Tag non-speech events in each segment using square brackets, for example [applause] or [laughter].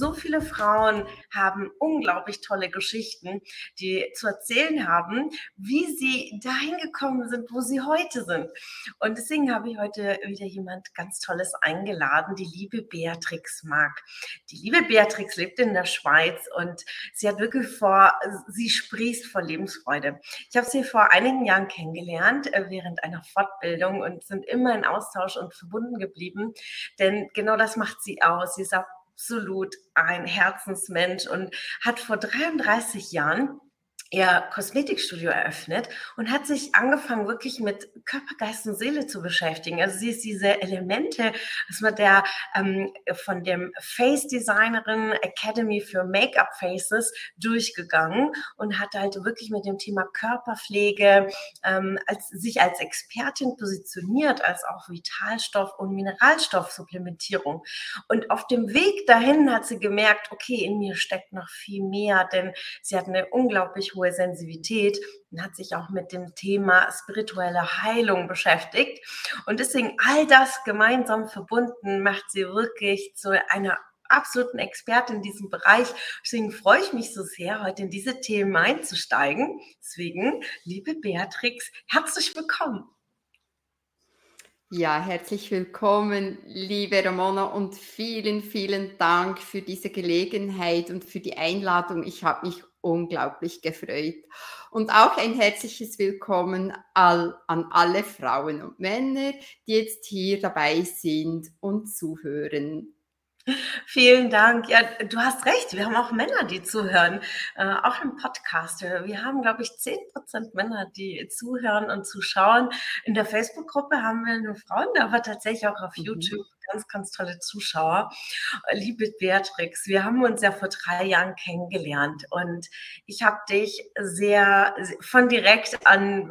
so viele Frauen haben unglaublich tolle Geschichten, die zu erzählen haben, wie sie dahin gekommen sind, wo sie heute sind. Und deswegen habe ich heute wieder jemand ganz Tolles eingeladen, die liebe Beatrix Mark. Die liebe Beatrix lebt in der Schweiz und sie hat wirklich vor, sie sprießt vor Lebensfreude. Ich habe sie vor einigen Jahren kennengelernt äh, während einer Fortbildung und sind immer in Austausch und verbunden geblieben, denn genau das macht sie aus. Sie auch absolut ein Herzensmensch und hat vor 33 Jahren ihr Kosmetikstudio eröffnet und hat sich angefangen, wirklich mit Körper, Geist und Seele zu beschäftigen. Also sie ist diese Elemente, was man der ähm, von dem Face Designerin Academy für Make-up Faces durchgegangen und hat halt wirklich mit dem Thema Körperpflege ähm, als, sich als Expertin positioniert, als auch Vitalstoff- und Mineralstoffsupplementierung. Und auf dem Weg dahin hat sie gemerkt, okay, in mir steckt noch viel mehr, denn sie hat eine unglaublich hohe hohe Sensibilität und hat sich auch mit dem Thema spirituelle Heilung beschäftigt. Und deswegen all das gemeinsam verbunden macht sie wirklich zu einer absoluten Expertin in diesem Bereich. Deswegen freue ich mich so sehr, heute in diese Themen einzusteigen. Deswegen, liebe Beatrix, herzlich willkommen. Ja, herzlich willkommen, liebe Ramona, und vielen, vielen Dank für diese Gelegenheit und für die Einladung. Ich habe mich unglaublich gefreut. Und auch ein herzliches Willkommen all, an alle Frauen und Männer, die jetzt hier dabei sind und zuhören. Vielen Dank. Ja, du hast recht. Wir haben auch Männer, die zuhören, äh, auch im Podcast. Wir haben, glaube ich, 10 Prozent Männer, die zuhören und zuschauen. In der Facebook-Gruppe haben wir nur Frauen, aber tatsächlich auch auf mhm. YouTube ganz, ganz tolle Zuschauer. Liebe Beatrix, wir haben uns ja vor drei Jahren kennengelernt und ich habe dich sehr von direkt an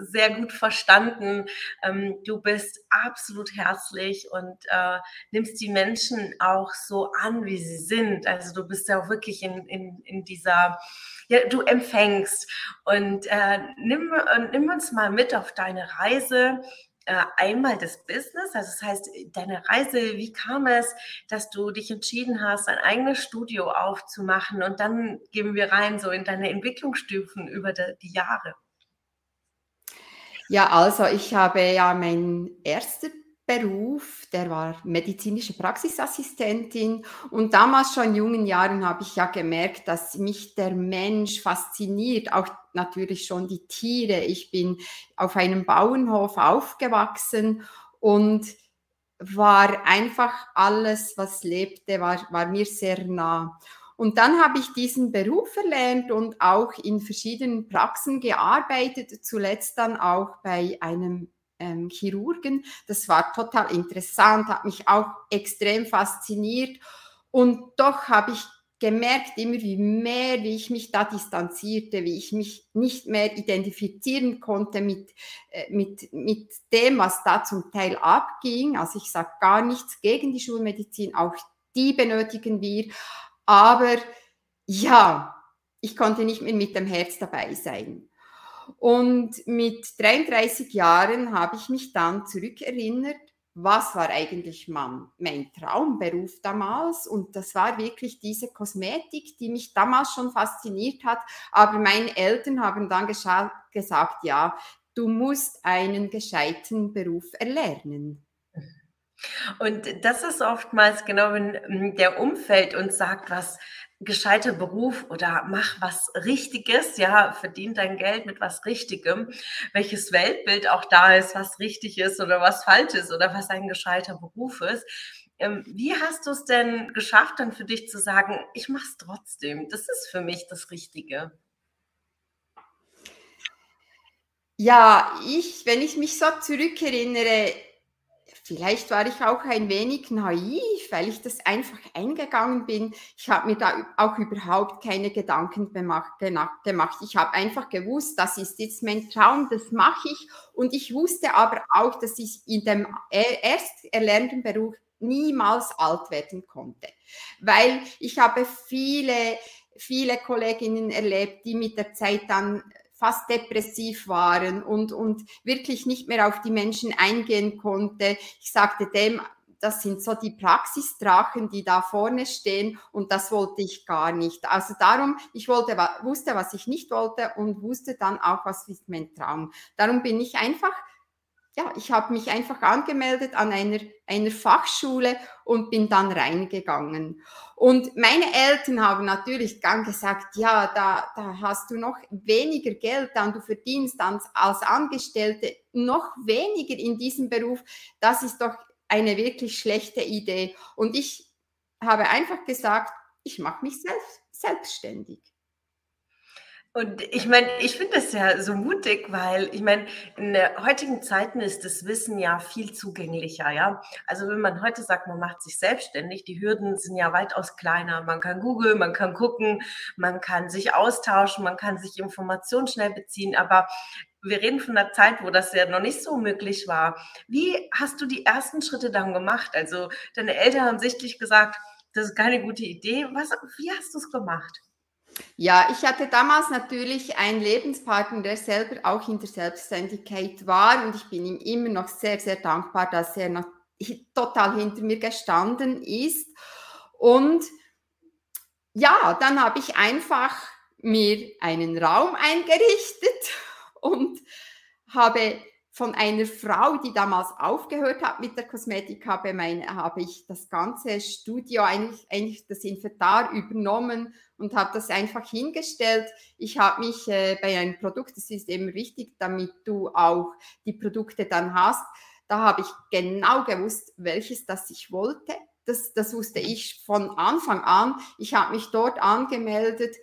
sehr gut verstanden. Ähm, du bist absolut herzlich und äh, nimmst die Menschen auch so an, wie sie sind. Also du bist ja auch wirklich in, in, in dieser, ja, du empfängst und äh, nimm, nimm uns mal mit auf deine Reise äh, einmal das Business, also das heißt, deine Reise, wie kam es, dass du dich entschieden hast, ein eigenes Studio aufzumachen? Und dann gehen wir rein so in deine Entwicklungsstufen über die, Jahre. Ja, also ich habe ja mein erster Beruf, der war medizinische Praxisassistentin. Und damals schon in jungen Jahren habe ich ja gemerkt, dass mich der Mensch fasziniert, auch natürlich schon die Tiere. Ich bin auf einem Bauernhof aufgewachsen und war einfach alles, was lebte, war, war mir sehr nah. Und dann habe ich diesen Beruf erlernt und auch in verschiedenen Praxen gearbeitet, zuletzt dann auch bei einem ähm, Chirurgen. Das war total interessant, hat mich auch extrem fasziniert. Und doch habe ich gemerkt, immer wie mehr, wie ich mich da distanzierte, wie ich mich nicht mehr identifizieren konnte mit, äh, mit, mit dem, was da zum Teil abging. Also ich sage gar nichts gegen die Schulmedizin, auch die benötigen wir. Aber ja, ich konnte nicht mehr mit dem Herz dabei sein. Und mit 33 Jahren habe ich mich dann zurückerinnert, was war eigentlich mein, Traumberuf damals? Und das war wirklich diese Kosmetik, die mich damals schon fasziniert hat. Aber meine Eltern haben dann gesagt, ja, du musst einen gescheiten Beruf erlernen. Und das ist oftmals genau, wenn hm, der Umfeld uns sagt, was gescheiter Beruf oder mach was Richtiges, ja, verdien dein Geld mit was Richtigem, welches Weltbild auch da ist, was richtig ist oder was falsch ist oder was ein gescheiter Beruf ist. Ähm, wie hast du es denn geschafft, dann für dich zu sagen, ich mache es trotzdem, das ist für mich das Richtige? Ja, ich, wenn ich mich so zurückerinnere, Vielleicht war ich auch ein wenig naiv, weil ich das einfach eingegangen bin. Ich habe mir da auch überhaupt keine Gedanken gemacht. Ich habe einfach gewusst, das ist jetzt mein Traum, das mache ich. Und ich wusste aber auch, dass ich in dem erst erlernten Beruf niemals alt werden konnte. Weil ich habe viele, viele Kolleginnen erlebt, die mit der Zeit dann fast depressiv waren und, und wirklich nicht mehr auf die Menschen eingehen konnte. Ich sagte dem, das sind so die Praxisdrachen, die da vorne stehen und das wollte ich gar nicht. Also darum, ich wollte, wusste, was ich nicht wollte und wusste dann auch, was ist mein Traum. Darum bin ich einfach ja, ich habe mich einfach angemeldet an einer, einer Fachschule und bin dann reingegangen. Und meine Eltern haben natürlich dann gesagt, ja, da, da hast du noch weniger Geld, dann du verdienst als, als Angestellte noch weniger in diesem Beruf. Das ist doch eine wirklich schlechte Idee. Und ich habe einfach gesagt, ich mache mich selbst, selbstständig. Und ich meine, ich finde das ja so mutig, weil ich meine, in der heutigen Zeiten ist das Wissen ja viel zugänglicher, ja. Also wenn man heute sagt, man macht sich selbstständig, die Hürden sind ja weitaus kleiner. Man kann googeln, man kann gucken, man kann sich austauschen, man kann sich Informationen schnell beziehen, aber wir reden von einer Zeit, wo das ja noch nicht so möglich war. Wie hast du die ersten Schritte dann gemacht? Also deine Eltern haben sichtlich gesagt, das ist keine gute Idee. Was, wie hast du es gemacht? Ja, ich hatte damals natürlich einen Lebenspartner, der selber auch in der Selbstständigkeit war und ich bin ihm immer noch sehr, sehr dankbar, dass er noch total hinter mir gestanden ist. Und ja, dann habe ich einfach mir einen Raum eingerichtet und habe von einer Frau, die damals aufgehört hat mit der Kosmetik, habe, meine, habe ich das ganze Studio, eigentlich, eigentlich das Inventar übernommen und habe das einfach hingestellt. Ich habe mich äh, bei einem Produkt, das ist eben wichtig, damit du auch die Produkte dann hast, da habe ich genau gewusst, welches das ich wollte. Das, das wusste ich von Anfang an. Ich habe mich dort angemeldet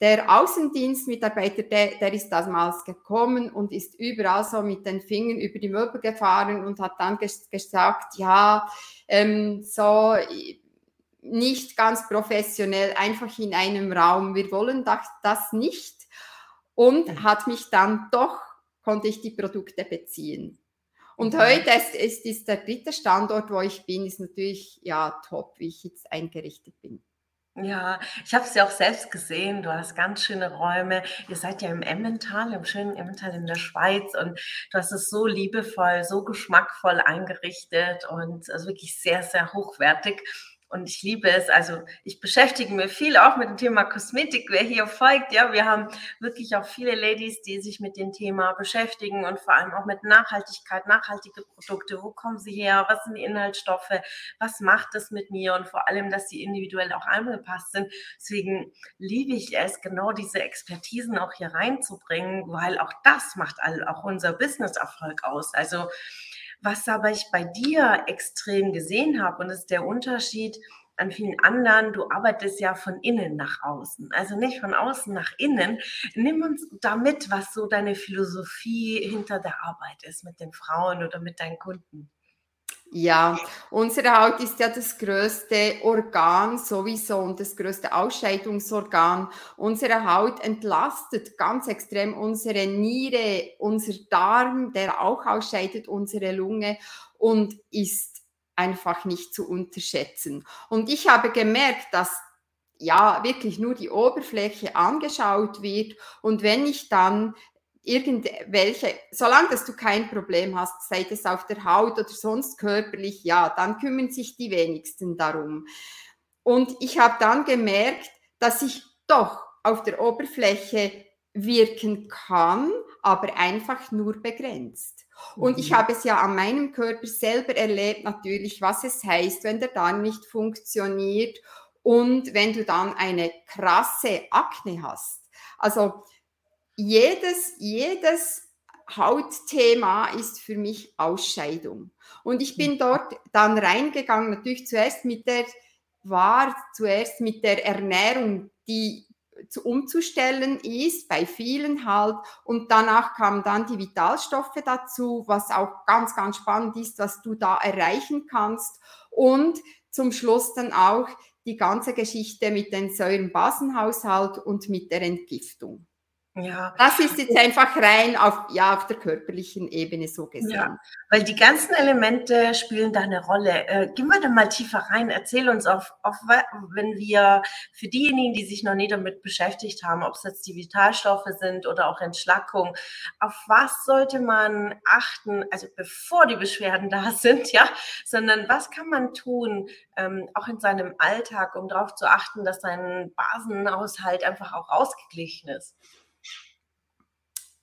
der Außendienstmitarbeiter, der, der ist damals gekommen und ist überall so mit den Fingern über die Möbel gefahren und hat dann ges gesagt, ja, ähm, so nicht ganz professionell, einfach in einem Raum, wir wollen das, das nicht. Und hat mich dann doch, konnte ich die Produkte beziehen. Und okay. heute ist, ist, ist der dritte Standort, wo ich bin, ist natürlich ja top, wie ich jetzt eingerichtet bin. Ja, ich habe es ja auch selbst gesehen. Du hast ganz schöne Räume. Ihr seid ja im Emmental, im schönen Emmental in der Schweiz und du hast es so liebevoll, so geschmackvoll eingerichtet und also wirklich sehr, sehr hochwertig. Und ich liebe es. Also ich beschäftige mich viel auch mit dem Thema Kosmetik. Wer hier folgt, ja, wir haben wirklich auch viele Ladies, die sich mit dem Thema beschäftigen und vor allem auch mit Nachhaltigkeit, nachhaltige Produkte. Wo kommen sie her? Was sind die Inhaltsstoffe? Was macht es mit mir? Und vor allem, dass sie individuell auch angepasst sind. Deswegen liebe ich es, genau diese Expertisen auch hier reinzubringen, weil auch das macht auch unser Business-Erfolg aus. Also was aber ich bei dir extrem gesehen habe, und das ist der Unterschied an vielen anderen, du arbeitest ja von innen nach außen, also nicht von außen nach innen. Nimm uns damit, was so deine Philosophie hinter der Arbeit ist mit den Frauen oder mit deinen Kunden. Ja, unsere Haut ist ja das größte Organ sowieso und das größte Ausscheidungsorgan. Unsere Haut entlastet ganz extrem unsere Niere, unser Darm, der auch ausscheidet, unsere Lunge und ist einfach nicht zu unterschätzen. Und ich habe gemerkt, dass ja wirklich nur die Oberfläche angeschaut wird und wenn ich dann irgendwelche, solange dass du kein Problem hast, sei es auf der Haut oder sonst körperlich, ja, dann kümmern sich die wenigsten darum. Und ich habe dann gemerkt, dass ich doch auf der Oberfläche wirken kann, aber einfach nur begrenzt. Und ich mhm. habe es ja an meinem Körper selber erlebt, natürlich, was es heißt, wenn der Darm nicht funktioniert und wenn du dann eine krasse Akne hast. Also jedes, jedes Hautthema ist für mich Ausscheidung. Und ich bin mhm. dort dann reingegangen, natürlich zuerst mit der, war zuerst mit der Ernährung, die zu, umzustellen ist, bei vielen halt. Und danach kamen dann die Vitalstoffe dazu, was auch ganz, ganz spannend ist, was du da erreichen kannst. Und zum Schluss dann auch die ganze Geschichte mit dem Säurenbasenhaushalt und mit der Entgiftung. Ja. Das ist jetzt einfach rein auf, ja, auf der körperlichen Ebene so gesehen. Ja, weil die ganzen Elemente spielen da eine Rolle. Äh, gehen wir da mal tiefer rein. Erzähl uns auf, auf, wenn wir für diejenigen, die sich noch nie damit beschäftigt haben, ob es jetzt die Vitalstoffe sind oder auch Entschlackung, auf was sollte man achten, also bevor die Beschwerden da [laughs] sind, ja, sondern was kann man tun, ähm, auch in seinem Alltag, um darauf zu achten, dass sein Basenhaushalt einfach auch ausgeglichen ist?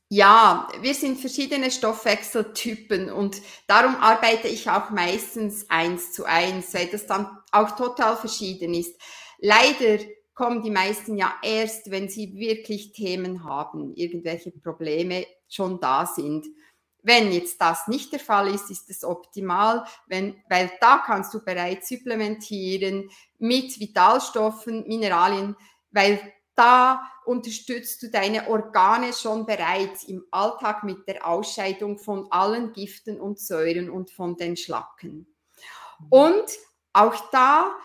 Ja, wir sind verschiedene Stoffwechseltypen und darum arbeite ich auch meistens eins zu eins, weil das dann auch total verschieden ist. Leider kommen die meisten ja erst, wenn sie wirklich Themen haben, irgendwelche Probleme schon da sind. Wenn jetzt das nicht der Fall ist, ist es optimal, wenn, weil da kannst du bereits supplementieren mit Vitalstoffen, Mineralien, weil da unterstützt du deine Organe schon bereits im Alltag mit der Ausscheidung von allen Giften und Säuren und von den Schlacken. Und auch da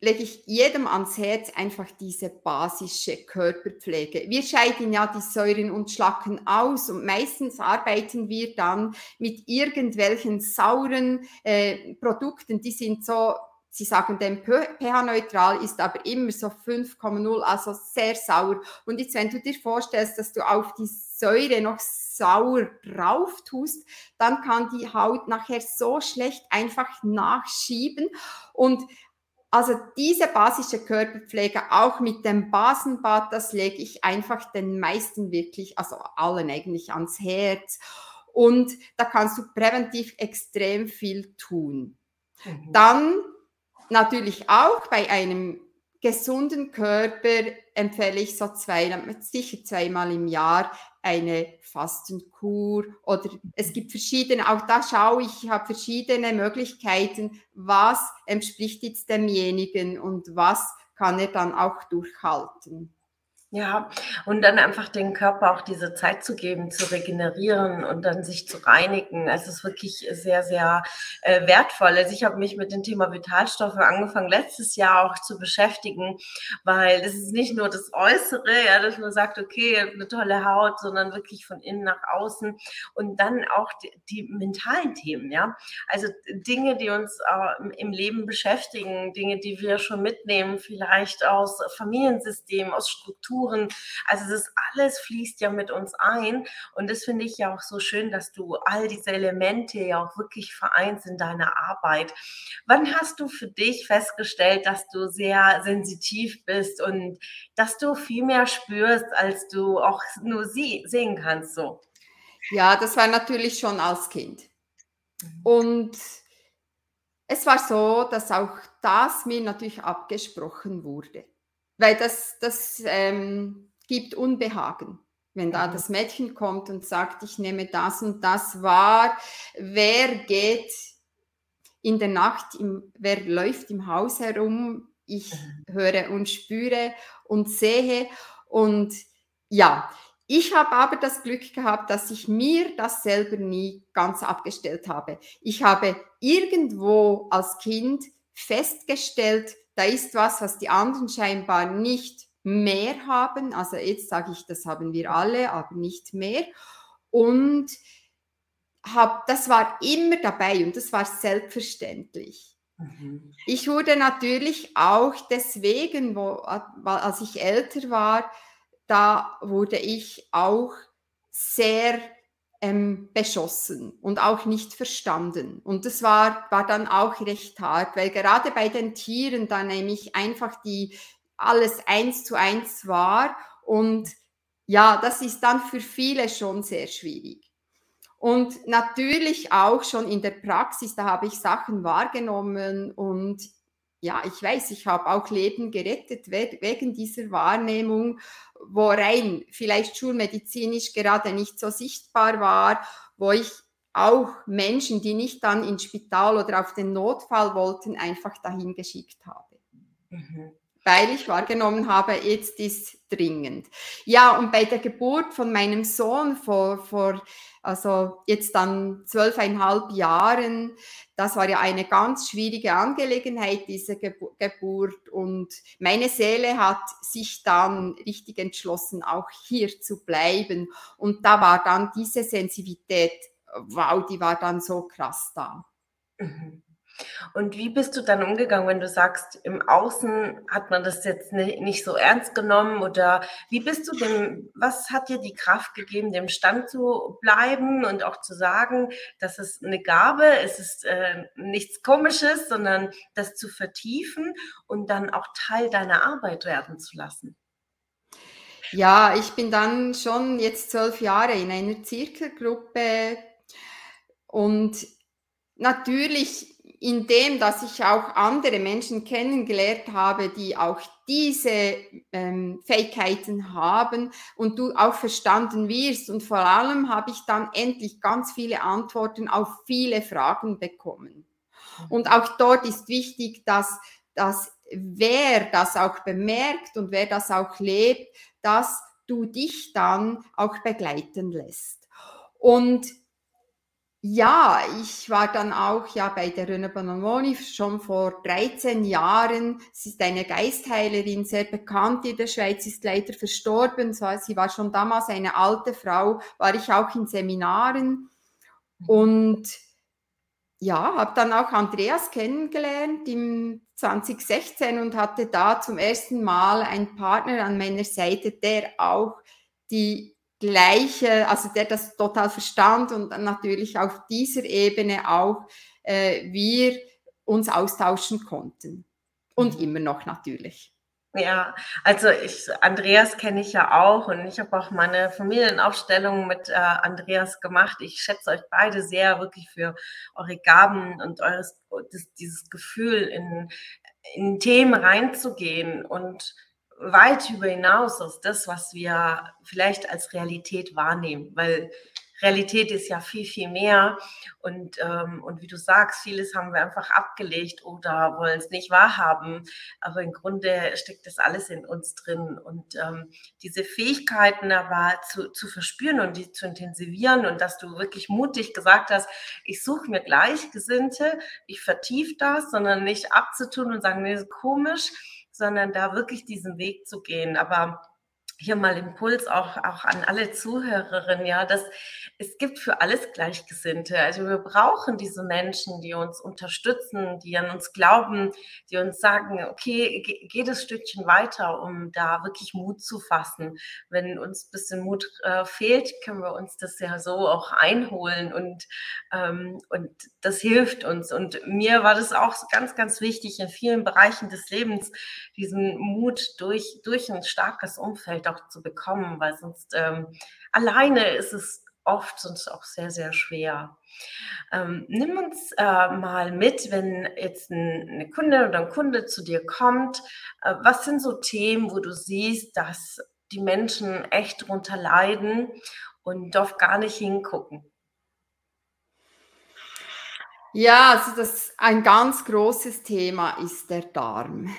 lege ich jedem ans Herz einfach diese basische Körperpflege. Wir scheiden ja die Säuren und Schlacken aus und meistens arbeiten wir dann mit irgendwelchen sauren äh, Produkten, die sind so Sie sagen, dem pH-neutral ist aber immer so 5,0, also sehr sauer. Und jetzt, wenn du dir vorstellst, dass du auf die Säure noch sauer drauf tust, dann kann die Haut nachher so schlecht einfach nachschieben. Und also diese basische Körperpflege, auch mit dem Basenbad, das lege ich einfach den meisten wirklich, also allen eigentlich ans Herz. Und da kannst du präventiv extrem viel tun. Mhm. Dann natürlich auch bei einem gesunden Körper empfehle ich so zwei, sicher zweimal im Jahr eine Fastenkur oder es gibt verschiedene, auch da schaue ich, ich habe verschiedene Möglichkeiten, was entspricht jetzt demjenigen und was kann er dann auch durchhalten. Ja, und dann einfach den Körper auch diese Zeit zu geben, zu regenerieren und dann sich zu reinigen. Es ist wirklich sehr, sehr äh, wertvoll. Also ich habe mich mit dem Thema Vitalstoffe angefangen, letztes Jahr auch zu beschäftigen, weil es ist nicht nur das Äußere, ja, dass man sagt, okay, eine tolle Haut, sondern wirklich von innen nach außen und dann auch die, die mentalen Themen, ja. Also Dinge, die uns äh, im Leben beschäftigen, Dinge, die wir schon mitnehmen, vielleicht aus Familiensystemen, aus Strukturen, Strukturen. Also das alles fließt ja mit uns ein. Und das finde ich ja auch so schön, dass du all diese Elemente ja auch wirklich vereinst in deiner Arbeit. Wann hast du für dich festgestellt, dass du sehr sensitiv bist und dass du viel mehr spürst, als du auch nur sie sehen kannst so? Ja, das war natürlich schon als Kind. Mhm. Und es war so, dass auch das mir natürlich abgesprochen wurde weil das, das ähm, gibt Unbehagen. Wenn da mhm. das Mädchen kommt und sagt, ich nehme das und das wahr, wer geht in der Nacht, im, wer läuft im Haus herum, ich mhm. höre und spüre und sehe. Und ja, ich habe aber das Glück gehabt, dass ich mir das selber nie ganz abgestellt habe. Ich habe irgendwo als Kind festgestellt, da ist was, was die anderen scheinbar nicht mehr haben. Also jetzt sage ich, das haben wir alle, aber nicht mehr. Und hab, das war immer dabei und das war selbstverständlich. Mhm. Ich wurde natürlich auch deswegen, wo, als ich älter war, da wurde ich auch sehr ähm, beschossen und auch nicht verstanden. Und das war, war dann auch recht hart, weil gerade bei den Tieren da nämlich einfach die alles eins zu eins war und ja, das ist dann für viele schon sehr schwierig. Und natürlich auch schon in der Praxis, da habe ich Sachen wahrgenommen und ja, ich weiß, ich habe auch Leben gerettet wegen dieser Wahrnehmung, wo rein vielleicht schulmedizinisch gerade nicht so sichtbar war, wo ich auch Menschen, die nicht dann ins Spital oder auf den Notfall wollten, einfach dahin geschickt habe. Mhm. Weil ich wahrgenommen habe, jetzt ist dringend. Ja, und bei der Geburt von meinem Sohn vor, vor also jetzt dann zwölfeinhalb Jahren, das war ja eine ganz schwierige Angelegenheit, diese Geburt. Und meine Seele hat sich dann richtig entschlossen, auch hier zu bleiben. Und da war dann diese Sensibilität, wow, die war dann so krass da. Mhm. Und wie bist du dann umgegangen, wenn du sagst, im Außen hat man das jetzt nicht so ernst genommen oder wie bist du dem, was hat dir die Kraft gegeben, dem Stand zu bleiben und auch zu sagen, das ist eine Gabe, es ist äh, nichts Komisches, sondern das zu vertiefen und dann auch Teil deiner Arbeit werden zu lassen? Ja, ich bin dann schon jetzt zwölf Jahre in einer Zirkelgruppe und natürlich in dem, dass ich auch andere Menschen kennengelernt habe, die auch diese ähm, Fähigkeiten haben und du auch verstanden wirst. Und vor allem habe ich dann endlich ganz viele Antworten auf viele Fragen bekommen. Und auch dort ist wichtig, dass, dass wer das auch bemerkt und wer das auch lebt, dass du dich dann auch begleiten lässt. Und ja, ich war dann auch ja bei der Röne Bonamoni schon vor 13 Jahren. Sie ist eine Geistheilerin, sehr bekannt in der Schweiz, ist leider verstorben. Sie war schon damals eine alte Frau, war ich auch in Seminaren und ja, habe dann auch Andreas kennengelernt im 2016 und hatte da zum ersten Mal einen Partner an meiner Seite, der auch die gleiche, also der das total verstand und dann natürlich auf dieser Ebene auch äh, wir uns austauschen konnten. Und mhm. immer noch natürlich. Ja, also ich, Andreas kenne ich ja auch und ich habe auch meine Familienaufstellung mit äh, Andreas gemacht. Ich schätze euch beide sehr wirklich für eure Gaben und eures, das, dieses Gefühl in, in Themen reinzugehen und weit über hinaus aus das, was wir vielleicht als Realität wahrnehmen, weil Realität ist ja viel, viel mehr. Und, ähm, und wie du sagst, vieles haben wir einfach abgelegt oder wollen es nicht wahrhaben. Aber im Grunde steckt das alles in uns drin. Und ähm, diese Fähigkeiten aber zu, zu verspüren und die zu intensivieren und dass du wirklich mutig gesagt hast, ich suche mir Gleichgesinnte, ich vertiefe das, sondern nicht abzutun und sagen, nee, komisch sondern da wirklich diesen Weg zu gehen. Aber hier mal Impuls auch, auch an alle Zuhörerinnen, ja, dass es gibt für alles Gleichgesinnte. Also wir brauchen diese Menschen, die uns unterstützen, die an uns glauben, die uns sagen, okay, geh das Stückchen weiter, um da wirklich Mut zu fassen. Wenn uns ein bisschen Mut äh, fehlt, können wir uns das ja so auch einholen und, ähm, und das hilft uns. Und mir war das auch ganz, ganz wichtig in vielen Bereichen des Lebens, diesen Mut durch, durch ein starkes Umfeld auch zu bekommen, weil sonst ähm, alleine ist es oft sonst auch sehr, sehr schwer. Ähm, nimm uns äh, mal mit, wenn jetzt ein, eine Kunde oder ein Kunde zu dir kommt. Äh, was sind so Themen, wo du siehst, dass die Menschen echt darunter leiden und darf gar nicht hingucken? Ja, also das ein ganz großes Thema ist der Darm.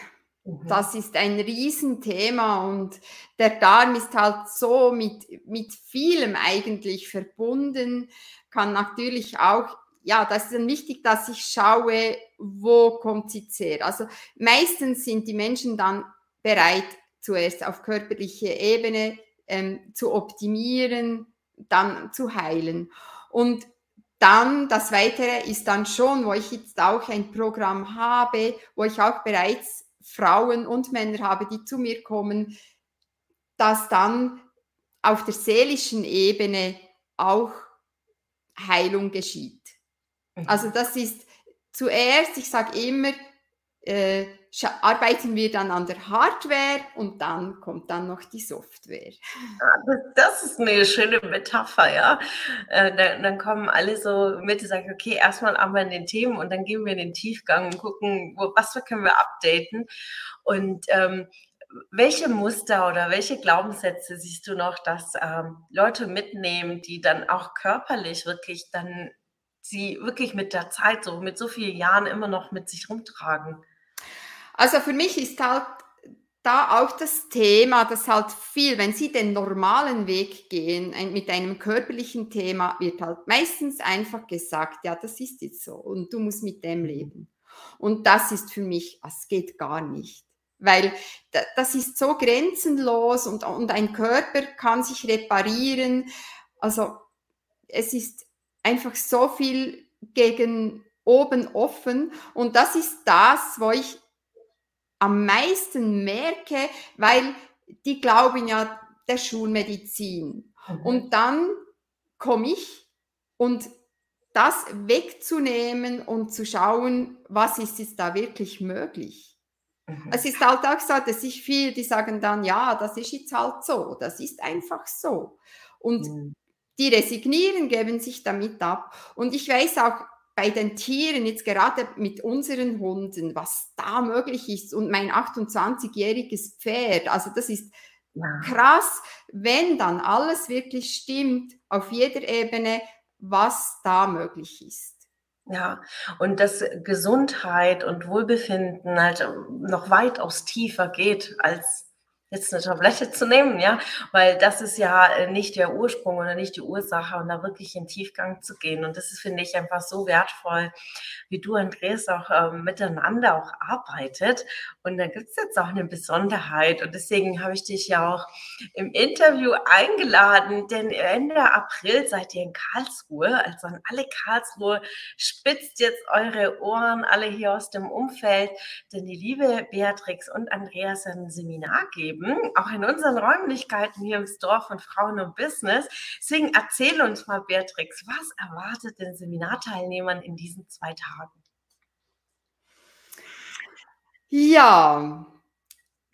Mhm. Das ist ein Riesenthema und der Darm ist halt so mit, mit vielem eigentlich verbunden, kann natürlich auch, ja, das ist dann wichtig, dass ich schaue, wo kommt sie her. Also meistens sind die Menschen dann bereit, zuerst auf körperlicher Ebene ähm, zu optimieren, dann zu heilen. Und dann das Weitere ist dann schon, wo ich jetzt auch ein Programm habe, wo ich auch bereits Frauen und Männer habe, die zu mir kommen, dass dann auf der seelischen Ebene auch Heilung geschieht. Mhm. Also das ist zuerst, ich sage immer, äh, arbeiten wir dann an der Hardware und dann kommt dann noch die Software. Ah, das ist eine schöne Metapher, ja. Äh, dann, dann, kommen alle so mit und sagen, okay, erstmal arbeiten den Themen und dann gehen wir in den Tiefgang und gucken, wo, was können wir updaten. Und ähm, welche Muster oder welche Glaubenssätze siehst du noch, dass ähm, Leute mitnehmen, die dann auch körperlich wirklich dann sie wirklich mit der Zeit, so mit so vielen Jahren immer noch mit sich rumtragen? Also für mich ist halt da auch das Thema, dass halt viel, wenn Sie den normalen Weg gehen, mit einem körperlichen Thema, wird halt meistens einfach gesagt, ja, das ist jetzt so und du musst mit dem leben. Und das ist für mich, es geht gar nicht. Weil das ist so grenzenlos und, und ein Körper kann sich reparieren. Also es ist einfach so viel gegen oben offen. Und das ist das, wo ich am meisten merke, weil die glauben ja der Schulmedizin. Mhm. Und dann komme ich und das wegzunehmen und zu schauen, was ist jetzt da wirklich möglich. Mhm. Es ist halt auch so, dass ich viel, die sagen dann, ja, das ist jetzt halt so, das ist einfach so. Und mhm. die resignieren, geben sich damit ab. Und ich weiß auch, bei den Tieren, jetzt gerade mit unseren Hunden, was da möglich ist und mein 28-jähriges Pferd, also das ist ja. krass, wenn dann alles wirklich stimmt auf jeder Ebene, was da möglich ist. Ja, und dass Gesundheit und Wohlbefinden halt noch weitaus tiefer geht als jetzt eine Tablette zu nehmen, ja, weil das ist ja äh, nicht der Ursprung oder nicht die Ursache und da wirklich in Tiefgang zu gehen. Und das ist, finde ich, einfach so wertvoll, wie du, Andreas, auch äh, miteinander auch arbeitet. Und da gibt es jetzt auch eine Besonderheit. Und deswegen habe ich dich ja auch im Interview eingeladen, denn Ende April seid ihr in Karlsruhe. Also an alle Karlsruhe spitzt jetzt eure Ohren, alle hier aus dem Umfeld, denn die liebe Beatrix und Andreas ein Seminar geben erleben, auch in unseren Räumlichkeiten hier im Store von Frauen und Business. Deswegen erzähl uns mal, Beatrix, was erwartet den Seminarteilnehmern in diesen zwei Tagen? Ja,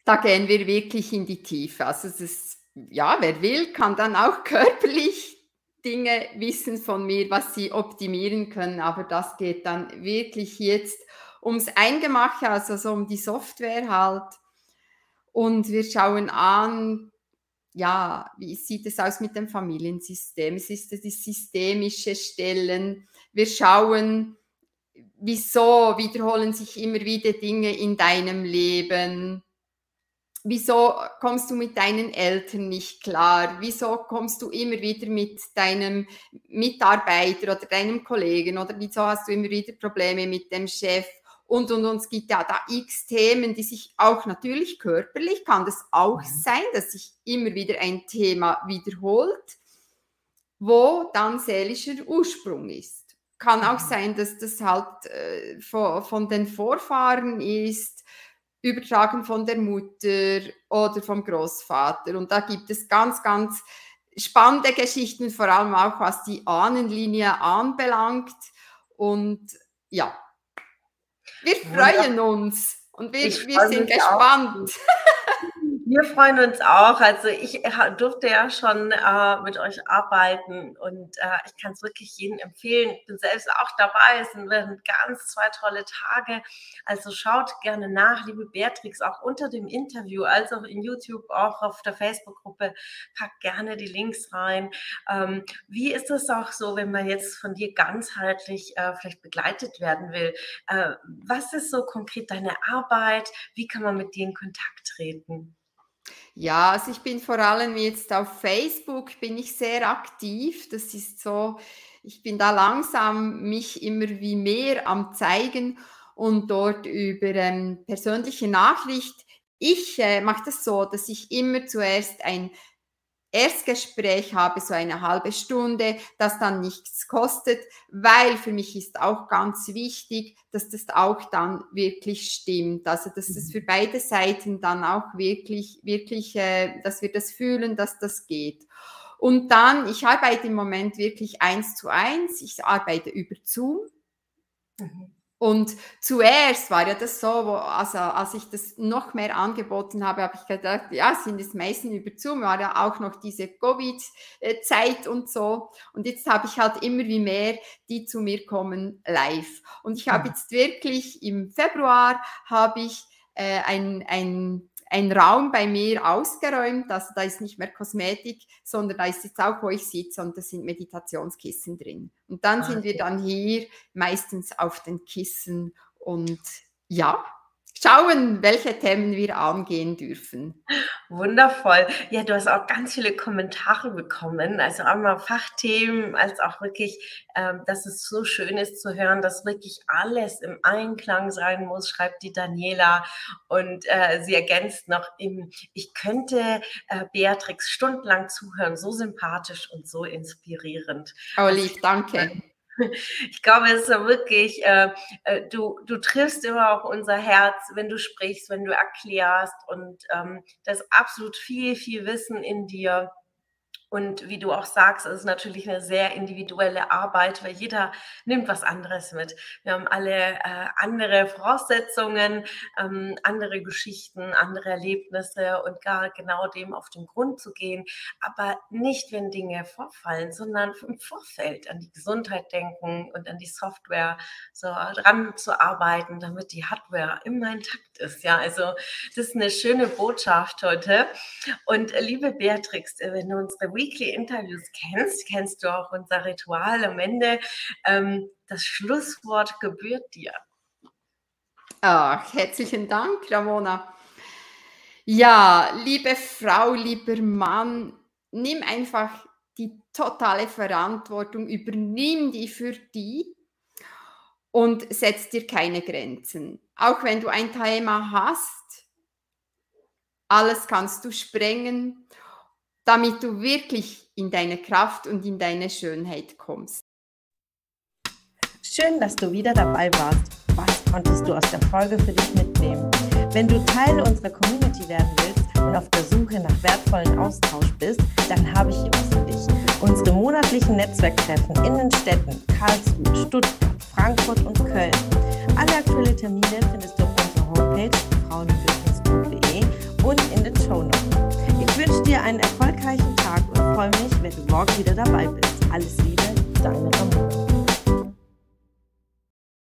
da gehen wir wirklich in die Tiefe. Also es ist, ja, wer will, kann dann auch [laughs] körperlich Dinge wissen von mir, was sie optimieren können, aber das geht dann wirklich jetzt ums Eingemache, also so um die Software halt und wir schauen an, ja, wie sieht es aus mit dem Familiensystem? Es ist das systemische Stellen. Wir schauen, wieso wiederholen sich immer wieder Dinge in deinem Leben? Wieso kommst du mit deinen Eltern nicht klar? Wieso kommst du immer wieder mit deinem Mitarbeiter oder deinem Kollegen oder wieso hast du immer wieder Probleme mit dem Chef? Und, und, und es gibt ja da x Themen, die sich auch natürlich körperlich, kann das auch mhm. sein, dass sich immer wieder ein Thema wiederholt, wo dann seelischer Ursprung ist. Kann auch mhm. sein, dass das halt äh, von, von den Vorfahren ist, übertragen von der Mutter oder vom Großvater. Und da gibt es ganz, ganz spannende Geschichten, vor allem auch was die Ahnenlinie anbelangt. Und ja, wir freuen uns und wir, wir sind gespannt. [laughs] Wir freuen uns auch. Also ich durfte ja schon äh, mit euch arbeiten und äh, ich kann es wirklich jedem empfehlen. Ich bin selbst auch dabei. Es sind ganz zwei tolle Tage. Also schaut gerne nach, liebe Beatrix, auch unter dem Interview, als auch in YouTube, auch auf der Facebook-Gruppe. Packt gerne die Links rein. Ähm, wie ist es auch so, wenn man jetzt von dir ganzheitlich äh, vielleicht begleitet werden will? Äh, was ist so konkret deine Arbeit? Wie kann man mit dir in Kontakt treten? Ja, also ich bin vor allem jetzt auf Facebook, bin ich sehr aktiv. Das ist so, ich bin da langsam mich immer wie mehr am zeigen und dort über ähm, persönliche Nachricht. Ich äh, mache das so, dass ich immer zuerst ein Erstgespräch habe, so eine halbe Stunde, das dann nichts kostet, weil für mich ist auch ganz wichtig, dass das auch dann wirklich stimmt. Also, dass das mhm. für beide Seiten dann auch wirklich, wirklich, äh, dass wir das fühlen, dass das geht. Und dann, ich arbeite im Moment wirklich eins zu eins, ich arbeite über Zoom. Mhm. Und zuerst war ja das so, wo, also als ich das noch mehr angeboten habe, habe ich gedacht, ja, sind es meistens über Zoom, war ja auch noch diese Covid-Zeit und so. Und jetzt habe ich halt immer wie mehr, die zu mir kommen live. Und ich habe mhm. jetzt wirklich im Februar habe ich äh, ein, ein ein Raum bei mir ausgeräumt. Also da ist nicht mehr Kosmetik, sondern da ist jetzt auch, wo ich sitze und da sind Meditationskissen drin. Und dann ah, sind wir dann hier meistens auf den Kissen und ja. Schauen, welche Themen wir angehen dürfen. Wundervoll. Ja, du hast auch ganz viele Kommentare bekommen, also einmal Fachthemen, als auch wirklich, ähm, dass es so schön ist zu hören, dass wirklich alles im Einklang sein muss, schreibt die Daniela. Und äh, sie ergänzt noch, im, ich könnte äh, Beatrix stundenlang zuhören, so sympathisch und so inspirierend. Oh, lieb, danke. [laughs] Ich glaube, es ist ja wirklich, äh, äh, du, du triffst immer auch unser Herz, wenn du sprichst, wenn du erklärst und ähm, das absolut viel, viel Wissen in dir. Und wie du auch sagst, es ist natürlich eine sehr individuelle Arbeit, weil jeder nimmt was anderes mit. Wir haben alle äh, andere Voraussetzungen, ähm, andere Geschichten, andere Erlebnisse und gar genau dem auf den Grund zu gehen. Aber nicht, wenn Dinge vorfallen, sondern im Vorfeld an die Gesundheit denken und an die Software so dran zu arbeiten, damit die Hardware immer intakt ist. Ja, also das ist eine schöne Botschaft heute. Und äh, liebe Beatrix, äh, wenn du unsere Weekly Interviews kennst, kennst du auch unser Ritual am Ende. Ähm, das Schlusswort gebührt dir. Ach, herzlichen Dank, Ramona. Ja, liebe Frau, lieber Mann, nimm einfach die totale Verantwortung, übernimm die für die und setz dir keine Grenzen. Auch wenn du ein Thema hast, alles kannst du sprengen damit du wirklich in deine Kraft und in deine Schönheit kommst. Schön, dass du wieder dabei warst. Was konntest du aus der Folge für dich mitnehmen? Wenn du Teil unserer Community werden willst und auf der Suche nach wertvollen Austausch bist, dann habe ich hier was für dich. Unsere monatlichen Netzwerktreffen in den Städten Karlsruhe, Stuttgart, Frankfurt und Köln. Alle aktuellen Termine findest du auf unserer Homepage frauenbusiness.de und in den Show Notes. Ich wünsche dir einen erfolgreichen Tag und freue mich, wenn du morgen wieder dabei bist. Alles Liebe, deine Ramona.